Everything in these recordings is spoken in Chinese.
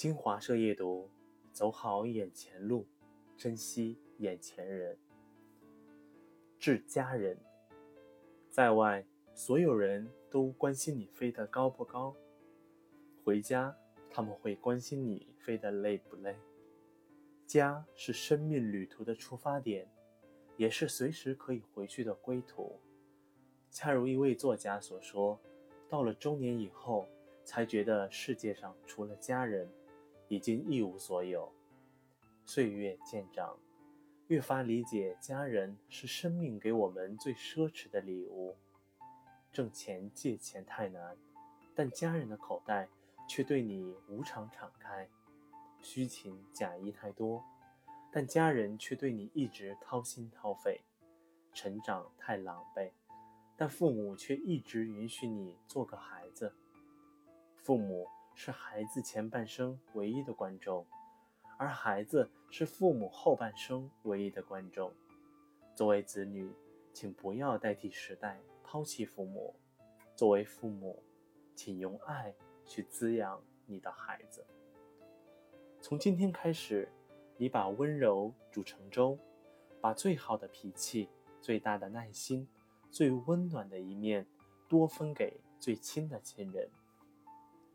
新华社夜读：走好眼前路，珍惜眼前人。致家人，在外所有人都关心你飞得高不高，回家他们会关心你飞得累不累。家是生命旅途的出发点，也是随时可以回去的归途。恰如一位作家所说：“到了中年以后，才觉得世界上除了家人。”已经一无所有。岁月渐长，越发理解家人是生命给我们最奢侈的礼物。挣钱借钱太难，但家人的口袋却对你无偿敞开；虚情假意太多，但家人却对你一直掏心掏肺。成长太狼狈，但父母却一直允许你做个孩子。父母。是孩子前半生唯一的观众，而孩子是父母后半生唯一的观众。作为子女，请不要代替时代抛弃父母；作为父母，请用爱去滋养你的孩子。从今天开始，你把温柔煮成粥，把最好的脾气、最大的耐心、最温暖的一面，多分给最亲的亲人。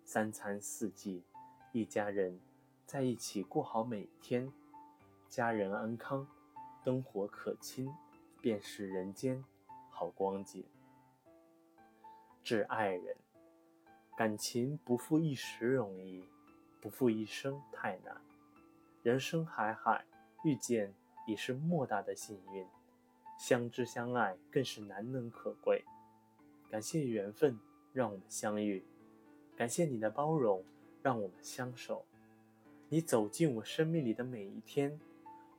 三餐四季，一家人在一起过好每天，家人安康，灯火可亲，便是人间好光景。致爱人，感情不负一时容易，不负一生太难。人生海海，遇见已是莫大的幸运，相知相爱更是难能可贵。感谢缘分让我们相遇。感谢你的包容，让我们相守。你走进我生命里的每一天，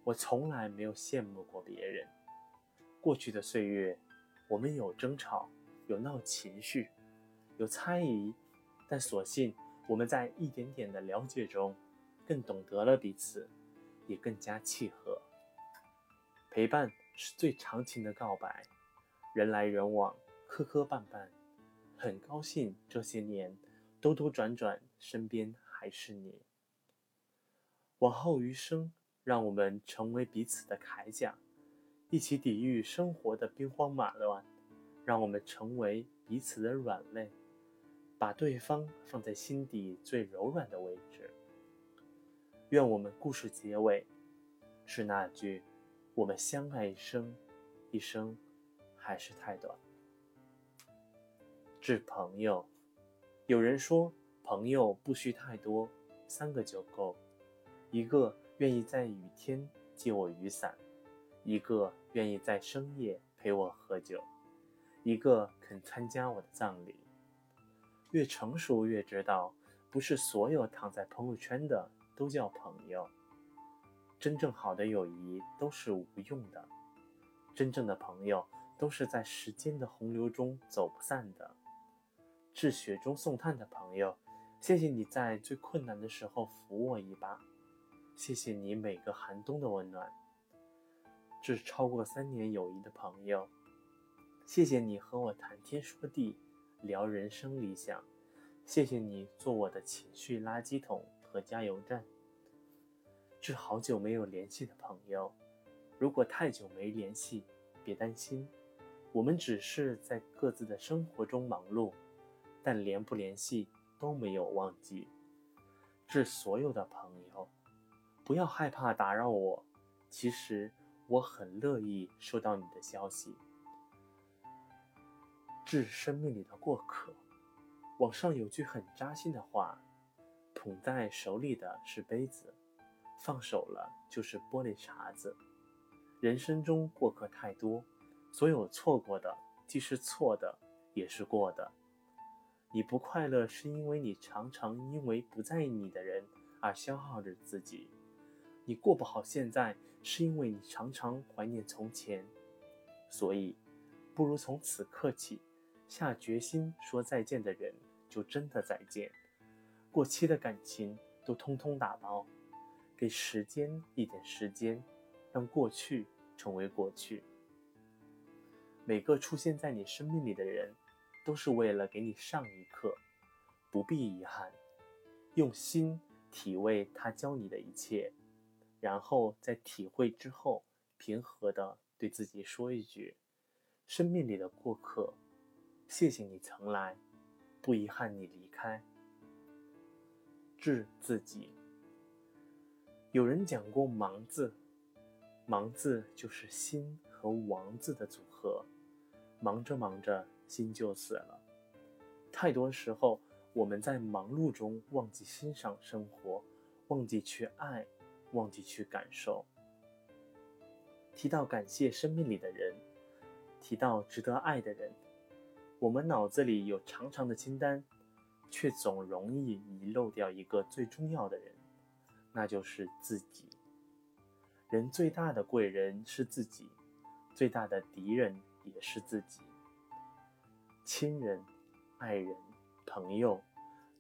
我从来没有羡慕过别人。过去的岁月，我们有争吵，有闹情绪，有猜疑，但所幸我们在一点点的了解中，更懂得了彼此，也更加契合。陪伴是最长情的告白。人来人往，磕磕绊绊，很高兴这些年。兜兜转转，身边还是你。往后余生，让我们成为彼此的铠甲，一起抵御生活的兵荒马乱；让我们成为彼此的软肋，把对方放在心底最柔软的位置。愿我们故事结尾是那句：“我们相爱一生，一生还是太短。”致朋友。有人说，朋友不需太多，三个就够。一个愿意在雨天借我雨伞，一个愿意在深夜陪我喝酒，一个肯参加我的葬礼。越成熟越知道，不是所有躺在朋友圈的都叫朋友。真正好的友谊都是无用的，真正的朋友都是在时间的洪流中走不散的。致雪中送炭的朋友，谢谢你在最困难的时候扶我一把，谢谢你每个寒冬的温暖。致超过三年友谊的朋友，谢谢你和我谈天说地，聊人生理想，谢谢你做我的情绪垃圾桶和加油站。致好久没有联系的朋友，如果太久没联系，别担心，我们只是在各自的生活中忙碌。但联不联系都没有忘记。致所有的朋友，不要害怕打扰我，其实我很乐意收到你的消息。致生命里的过客，网上有句很扎心的话：捧在手里的是杯子，放手了就是玻璃碴子。人生中过客太多，所有错过的，既是错的，也是过的。你不快乐，是因为你常常因为不在意你的人而消耗着自己；你过不好现在，是因为你常常怀念从前。所以，不如从此刻起，下决心说再见的人，就真的再见。过期的感情都通通打包，给时间一点时间，让过去成为过去。每个出现在你生命里的人。都是为了给你上一课，不必遗憾，用心体味他教你的一切，然后在体会之后，平和的对自己说一句：“生命里的过客，谢谢你曾来，不遗憾你离开。”治自己。有人讲过“忙”字，“忙”字就是心和“王”字的组合，忙着忙着，心就死了。太多时候，我们在忙碌中忘记欣赏生活，忘记去爱，忘记去感受。提到感谢生命里的人，提到值得爱的人，我们脑子里有长长的清单，却总容易遗漏掉一个最重要的人。那就是自己。人最大的贵人是自己，最大的敌人也是自己。亲人、爱人、朋友，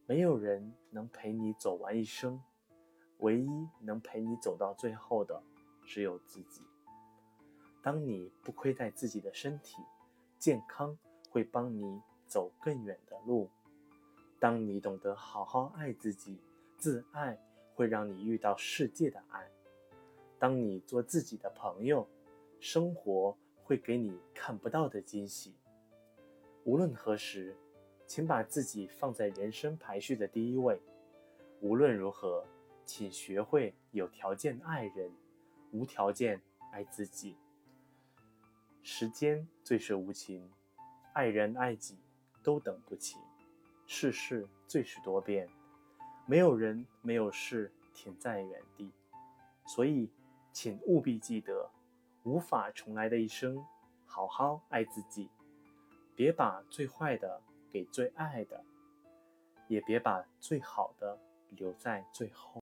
没有人能陪你走完一生，唯一能陪你走到最后的，只有自己。当你不亏待自己的身体，健康会帮你走更远的路。当你懂得好好爱自己，自爱。会让你遇到世界的爱。当你做自己的朋友，生活会给你看不到的惊喜。无论何时，请把自己放在人生排序的第一位。无论如何，请学会有条件爱人，无条件爱自己。时间最是无情，爱人爱己都等不起。世事最是多变。没有人，没有事停在原地，所以，请务必记得，无法重来的一生，好好爱自己，别把最坏的给最爱的，也别把最好的留在最后。